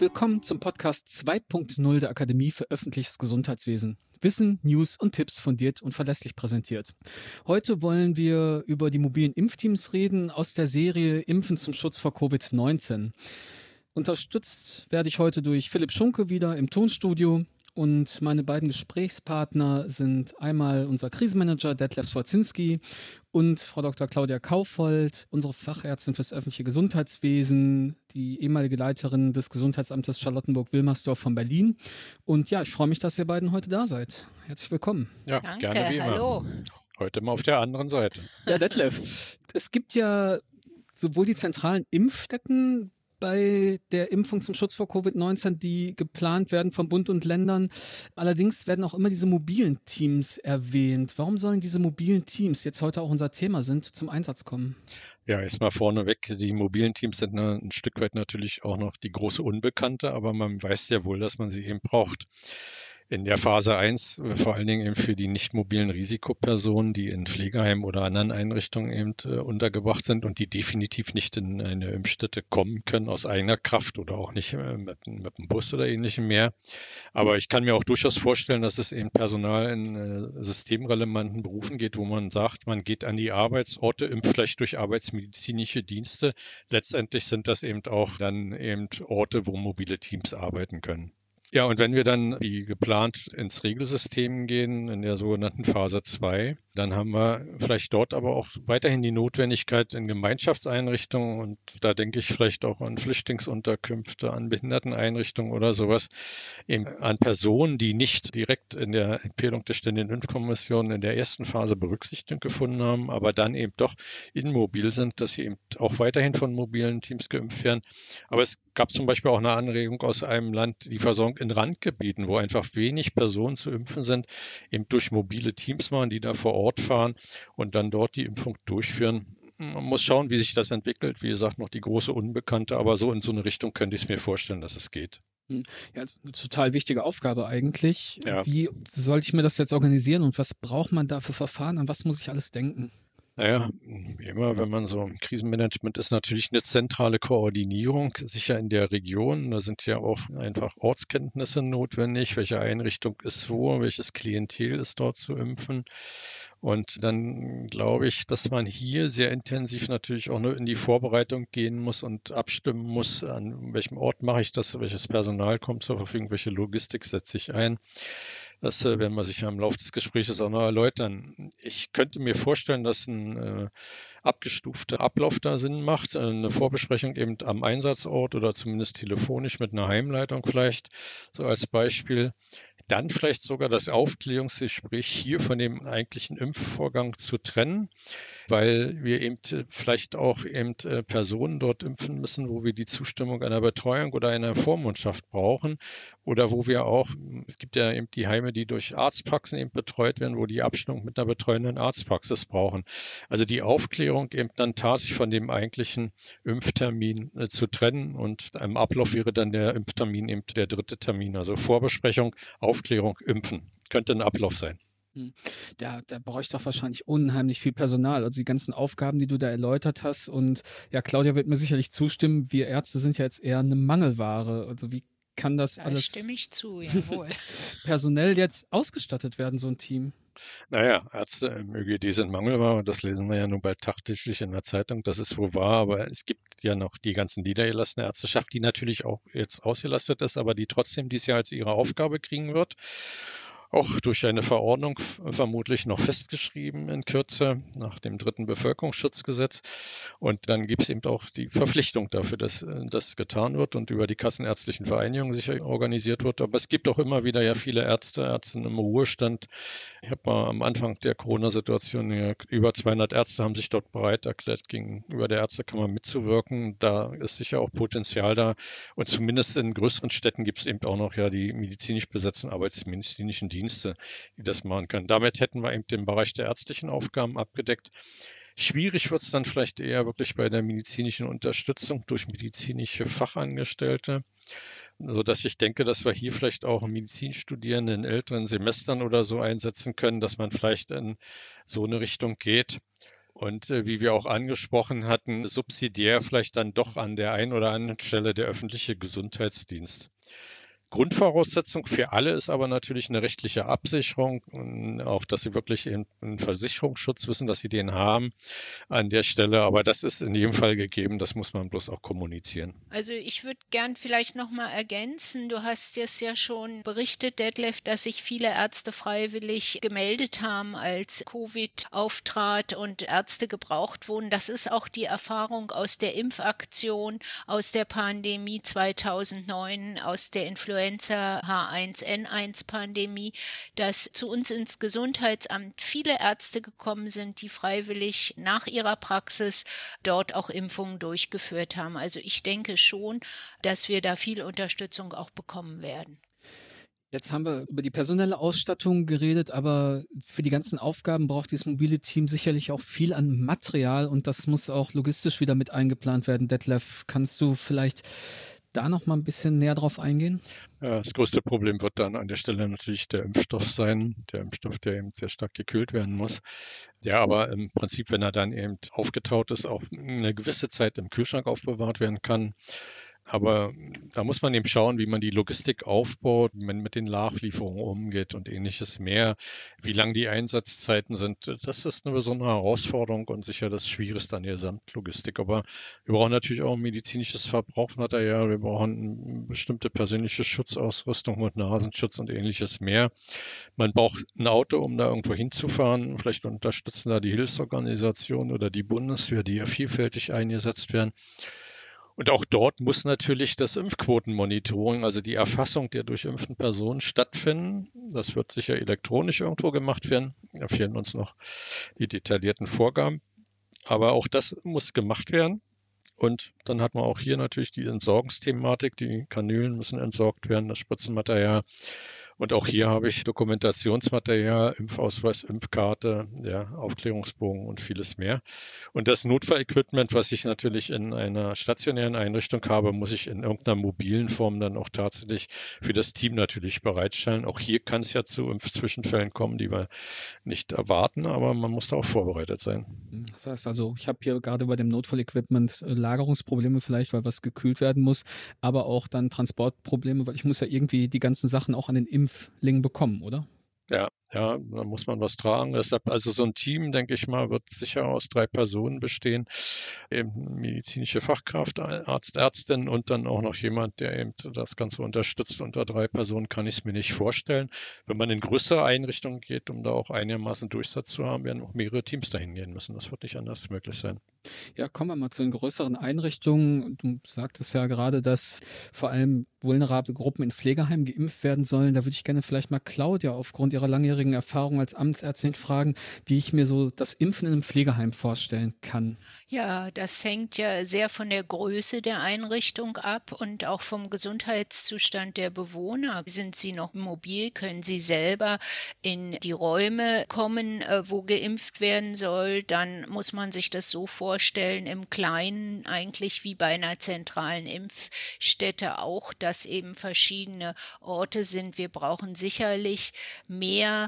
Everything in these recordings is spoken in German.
Willkommen zum Podcast 2.0 der Akademie für öffentliches Gesundheitswesen. Wissen, News und Tipps fundiert und verlässlich präsentiert. Heute wollen wir über die mobilen Impfteams reden aus der Serie Impfen zum Schutz vor Covid-19. Unterstützt werde ich heute durch Philipp Schunke wieder im Tonstudio. Und meine beiden Gesprächspartner sind einmal unser Krisenmanager Detlef Schwarzinski und Frau Dr. Claudia Kaufold, unsere Fachärztin fürs öffentliche Gesundheitswesen, die ehemalige Leiterin des Gesundheitsamtes Charlottenburg-Wilmersdorf von Berlin. Und ja, ich freue mich, dass ihr beiden heute da seid. Herzlich willkommen. Ja, Danke, gerne wie immer. Hallo. Heute mal auf der anderen Seite. Ja, Detlef, es gibt ja sowohl die zentralen Impfstätten bei der Impfung zum Schutz vor Covid-19, die geplant werden von Bund und Ländern. Allerdings werden auch immer diese mobilen Teams erwähnt. Warum sollen diese mobilen Teams, jetzt heute auch unser Thema sind, zum Einsatz kommen? Ja, erstmal vorneweg, die mobilen Teams sind ein Stück weit natürlich auch noch die große Unbekannte, aber man weiß ja wohl, dass man sie eben braucht in der Phase 1 äh, vor allen Dingen eben für die nicht mobilen Risikopersonen, die in Pflegeheimen oder anderen Einrichtungen eben äh, untergebracht sind und die definitiv nicht in eine Impfstätte kommen können aus eigener Kraft oder auch nicht äh, mit, mit dem Bus oder ähnlichem mehr. Aber ich kann mir auch durchaus vorstellen, dass es eben Personal in systemrelevanten Berufen geht, wo man sagt, man geht an die Arbeitsorte, impft vielleicht durch arbeitsmedizinische Dienste. Letztendlich sind das eben auch dann eben Orte, wo mobile Teams arbeiten können. Ja, und wenn wir dann wie geplant ins Regelsystem gehen, in der sogenannten Phase 2, dann haben wir vielleicht dort aber auch weiterhin die Notwendigkeit in Gemeinschaftseinrichtungen und da denke ich vielleicht auch an Flüchtlingsunterkünfte, an Behinderteneinrichtungen oder sowas, eben an Personen, die nicht direkt in der Empfehlung der Ständigen Impfkommission in der ersten Phase Berücksichtigung gefunden haben, aber dann eben doch immobil sind, dass sie eben auch weiterhin von mobilen Teams geimpft werden. Aber es gab zum Beispiel auch eine Anregung aus einem Land, die Versorgung in Randgebieten, wo einfach wenig Personen zu impfen sind, eben durch mobile Teams machen, die da vor Ort fahren und dann dort die Impfung durchführen. Man muss schauen, wie sich das entwickelt. Wie gesagt, noch die große Unbekannte, aber so in so eine Richtung könnte ich es mir vorstellen, dass es geht. Hm. Ja, also eine total wichtige Aufgabe eigentlich. Ja. Wie sollte ich mir das jetzt organisieren und was braucht man da für Verfahren? An was muss ich alles denken? Naja, wie immer, wenn man so im Krisenmanagement ist natürlich eine zentrale Koordinierung, sicher in der Region. Da sind ja auch einfach Ortskenntnisse notwendig. Welche Einrichtung ist wo, welches Klientel ist dort zu impfen. Und dann glaube ich, dass man hier sehr intensiv natürlich auch nur in die Vorbereitung gehen muss und abstimmen muss, an welchem Ort mache ich das, welches Personal kommt zur Verfügung, welche Logistik setze ich ein. Das äh, werden wir sicher im Laufe des Gesprächs auch noch erläutern. Ich könnte mir vorstellen, dass ein äh, abgestufter Ablauf da Sinn macht. Äh, eine Vorbesprechung eben am Einsatzort oder zumindest telefonisch mit einer Heimleitung vielleicht, so als Beispiel dann vielleicht sogar das Aufklärungsgespräch hier von dem eigentlichen Impfvorgang zu trennen, weil wir eben äh, vielleicht auch eben äh, Personen dort impfen müssen, wo wir die Zustimmung einer Betreuung oder einer Vormundschaft brauchen oder wo wir auch, es gibt ja eben die Heime, die durch Arztpraxen eben betreut werden, wo die Abstimmung mit einer betreuenden Arztpraxis brauchen. Also die Aufklärung eben dann tatsächlich von dem eigentlichen Impftermin äh, zu trennen und im Ablauf wäre dann der Impftermin eben der dritte Termin, also Vorbesprechung, Aufklärung Aufklärung, Impfen. Könnte ein Ablauf sein. Hm. Da, da brauche ich doch wahrscheinlich unheimlich viel Personal. Also die ganzen Aufgaben, die du da erläutert hast. Und ja, Claudia wird mir sicherlich zustimmen. Wir Ärzte sind ja jetzt eher eine Mangelware. Also wie kann das da alles stimme ich zu, jawohl. personell jetzt ausgestattet werden, so ein Team? Naja, Ärzte im ÖGD sind Mangelware, das lesen wir ja nun bald tagtäglich in der Zeitung, das ist wohl wahr, aber es gibt ja noch die ganzen niedergelassene Ärzteschaft, die natürlich auch jetzt ausgelastet ist, aber die trotzdem dies Jahr als ihre Aufgabe kriegen wird auch durch eine Verordnung vermutlich noch festgeschrieben in Kürze nach dem dritten Bevölkerungsschutzgesetz. Und dann gibt es eben auch die Verpflichtung dafür, dass das getan wird und über die kassenärztlichen Vereinigungen sicher organisiert wird. Aber es gibt auch immer wieder ja viele Ärzte, Ärzte im Ruhestand. Ich habe mal am Anfang der Corona-Situation über 200 Ärzte haben sich dort bereit erklärt, gegenüber der Ärztekammer mitzuwirken. Da ist sicher auch Potenzial da. Und zumindest in größeren Städten gibt es eben auch noch ja die medizinisch besetzten arbeitsmedizinischen Dienste Dienste, die das machen können. Damit hätten wir eben den Bereich der ärztlichen Aufgaben abgedeckt. Schwierig wird es dann vielleicht eher wirklich bei der medizinischen Unterstützung durch medizinische Fachangestellte, sodass ich denke, dass wir hier vielleicht auch Medizinstudierende in älteren Semestern oder so einsetzen können, dass man vielleicht in so eine Richtung geht. und äh, wie wir auch angesprochen hatten, subsidiär vielleicht dann doch an der einen oder anderen Stelle der öffentliche Gesundheitsdienst. Grundvoraussetzung für alle ist aber natürlich eine rechtliche Absicherung auch, dass sie wirklich einen Versicherungsschutz wissen, dass sie den haben an der Stelle. Aber das ist in jedem Fall gegeben. Das muss man bloß auch kommunizieren. Also ich würde gern vielleicht noch mal ergänzen. Du hast jetzt ja schon berichtet, Detlef, dass sich viele Ärzte freiwillig gemeldet haben, als Covid auftrat und Ärzte gebraucht wurden. Das ist auch die Erfahrung aus der Impfaktion, aus der Pandemie 2009, aus der Influenza Influenza H1N1-Pandemie, dass zu uns ins Gesundheitsamt viele Ärzte gekommen sind, die freiwillig nach ihrer Praxis dort auch Impfungen durchgeführt haben. Also ich denke schon, dass wir da viel Unterstützung auch bekommen werden. Jetzt haben wir über die personelle Ausstattung geredet, aber für die ganzen Aufgaben braucht dieses mobile Team sicherlich auch viel an Material und das muss auch logistisch wieder mit eingeplant werden. Detlef, kannst du vielleicht da noch mal ein bisschen näher drauf eingehen? Das größte Problem wird dann an der Stelle natürlich der Impfstoff sein, der Impfstoff, der eben sehr stark gekühlt werden muss. Der aber im Prinzip, wenn er dann eben aufgetaut ist, auch eine gewisse Zeit im Kühlschrank aufbewahrt werden kann. Aber da muss man eben schauen, wie man die Logistik aufbaut, wie man mit den Nachlieferungen umgeht und ähnliches mehr, wie lang die Einsatzzeiten sind. Das ist eine besondere Herausforderung und sicher das Schwierigste an der Gesamtlogistik. Aber wir brauchen natürlich auch medizinisches Verbrauchsmaterial, wir brauchen bestimmte persönliche Schutzausrüstung mit Nasenschutz und ähnliches mehr. Man braucht ein Auto, um da irgendwo hinzufahren. Vielleicht unterstützen da die Hilfsorganisationen oder die Bundeswehr, die ja vielfältig eingesetzt werden. Und auch dort muss natürlich das Impfquotenmonitoring, also die Erfassung der durchimpften Personen stattfinden. Das wird sicher elektronisch irgendwo gemacht werden. Da fehlen uns noch die detaillierten Vorgaben. Aber auch das muss gemacht werden. Und dann hat man auch hier natürlich die Entsorgungsthematik. Die Kanülen müssen entsorgt werden, das Spritzenmaterial. Und auch hier habe ich Dokumentationsmaterial, Impfausweis, Impfkarte, ja, Aufklärungsbogen und vieles mehr. Und das Notfallequipment, was ich natürlich in einer stationären Einrichtung habe, muss ich in irgendeiner mobilen Form dann auch tatsächlich für das Team natürlich bereitstellen. Auch hier kann es ja zu Impfzwischenfällen kommen, die wir nicht erwarten, aber man muss da auch vorbereitet sein. Das heißt also, ich habe hier gerade bei dem Notfallequipment äh, Lagerungsprobleme vielleicht, weil was gekühlt werden muss, aber auch dann Transportprobleme, weil ich muss ja irgendwie die ganzen Sachen auch an den Impf Impfling bekommen, oder? Ja, ja, da muss man was tragen. Deshalb, also so ein Team, denke ich mal, wird sicher aus drei Personen bestehen. Eben medizinische Fachkraft, Arzt, Ärztin und dann auch noch jemand, der eben das Ganze unterstützt. Unter drei Personen kann ich es mir nicht vorstellen. Wenn man in größere Einrichtungen geht, um da auch einigermaßen Durchsatz zu haben, werden auch mehrere Teams dahin gehen müssen. Das wird nicht anders möglich sein. Ja, kommen wir mal zu den größeren Einrichtungen. Du sagtest ja gerade, dass vor allem vulnerable Gruppen in Pflegeheimen geimpft werden sollen. Da würde ich gerne vielleicht mal Claudia aufgrund ihrer langjährigen Erfahrung als Amtsärztin fragen, wie ich mir so das Impfen in einem Pflegeheim vorstellen kann. Ja, das hängt ja sehr von der Größe der Einrichtung ab und auch vom Gesundheitszustand der Bewohner. Sind sie noch mobil? Können sie selber in die Räume kommen, äh, wo geimpft werden soll? Dann muss man sich das so vorstellen, im Kleinen eigentlich wie bei einer zentralen Impfstätte auch, dass eben verschiedene Orte sind. Wir brauchen sicherlich mehr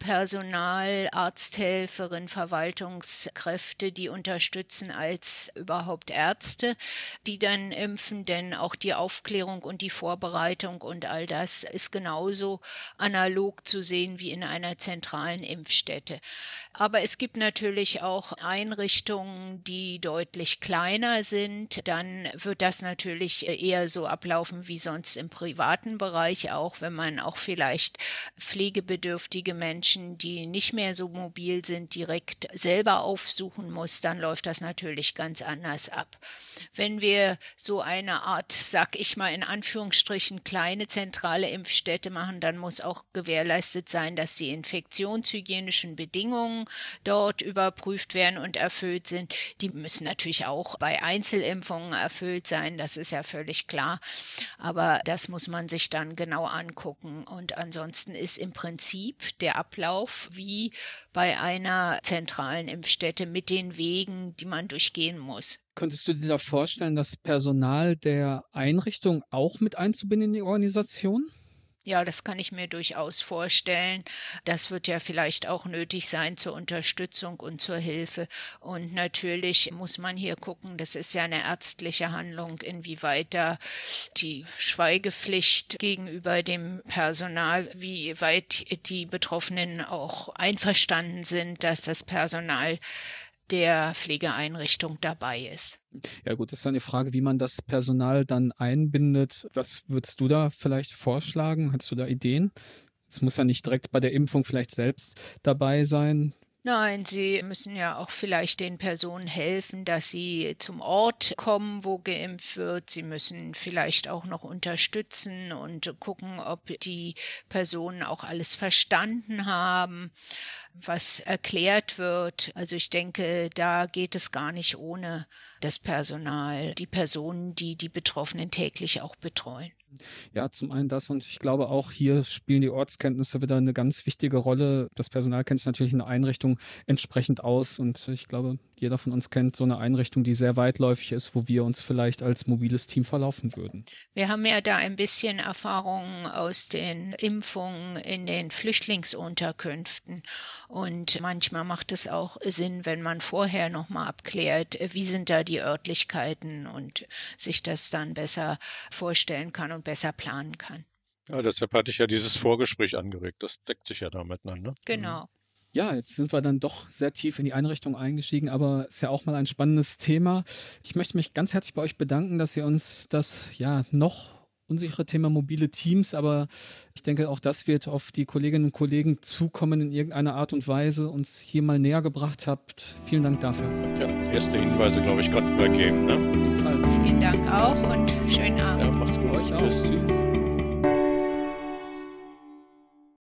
Personal, Arzthelferin, Verwaltungskräfte, die unterstützen als überhaupt Ärzte, die dann impfen, denn auch die Aufklärung und die Vorbereitung und all das ist genauso analog zu sehen wie in einer zentralen Impfstätte. Aber es gibt natürlich auch Einrichtungen, die deutlich kleiner sind. Dann wird das natürlich eher so ablaufen wie sonst im privaten Bereich auch, wenn man auch vielleicht pflegebedürftige Menschen, die nicht mehr so mobil sind, direkt selber aufsuchen muss, dann läuft das natürlich ganz anders ab. Wenn wir so eine Art, sag ich mal in Anführungsstrichen, kleine zentrale Impfstätte machen, dann muss auch gewährleistet sein, dass die infektionshygienischen Bedingungen dort überprüft werden und erfüllt sind. Die müssen natürlich auch bei Einzelimpfungen erfüllt sein, das ist ja völlig klar. Aber das muss man sich dann genau angucken. Und ansonsten ist im Prinzip der Ablauf wie bei einer zentralen Impfstätte mit den Wegen, die man durchgehen muss. Könntest du dir da vorstellen, das Personal der Einrichtung auch mit einzubinden in die Organisation? Ja, das kann ich mir durchaus vorstellen. Das wird ja vielleicht auch nötig sein zur Unterstützung und zur Hilfe. Und natürlich muss man hier gucken, das ist ja eine ärztliche Handlung, inwieweit da die Schweigepflicht gegenüber dem Personal, wie weit die Betroffenen auch einverstanden sind, dass das Personal der Pflegeeinrichtung dabei ist. Ja gut, das ist eine Frage, wie man das Personal dann einbindet. Was würdest du da vielleicht vorschlagen? Hast du da Ideen? Es muss ja nicht direkt bei der Impfung vielleicht selbst dabei sein. Nein, Sie müssen ja auch vielleicht den Personen helfen, dass sie zum Ort kommen, wo geimpft wird. Sie müssen vielleicht auch noch unterstützen und gucken, ob die Personen auch alles verstanden haben, was erklärt wird. Also ich denke, da geht es gar nicht ohne das Personal, die Personen, die die Betroffenen täglich auch betreuen. Ja, zum einen das und ich glaube auch hier spielen die Ortskenntnisse wieder eine ganz wichtige Rolle. Das Personal kennt sich natürlich in der Einrichtung entsprechend aus und ich glaube, jeder von uns kennt so eine Einrichtung, die sehr weitläufig ist, wo wir uns vielleicht als mobiles Team verlaufen würden. Wir haben ja da ein bisschen Erfahrung aus den Impfungen in den Flüchtlingsunterkünften und manchmal macht es auch Sinn, wenn man vorher nochmal abklärt, wie sind da die Örtlichkeiten und sich das dann besser vorstellen kann und besser planen kann. Ja, deshalb hatte ich ja dieses Vorgespräch angeregt. Das deckt sich ja damit an. Ne? Genau. Ja, jetzt sind wir dann doch sehr tief in die Einrichtung eingestiegen, aber ist ja auch mal ein spannendes Thema. Ich möchte mich ganz herzlich bei euch bedanken, dass ihr uns das ja noch unsichere Thema mobile Teams, aber ich denke, auch das wird auf die Kolleginnen und Kollegen zukommen in irgendeiner Art und Weise, uns hier mal näher gebracht habt. Vielen Dank dafür. Ja, erste Hinweise, glaube ich, konnten wir geben. Ne? Auf jeden Fall. Vielen Dank auch und schönen Abend. Ja, macht's gut. Euch auch. Tschüss. Tschüss.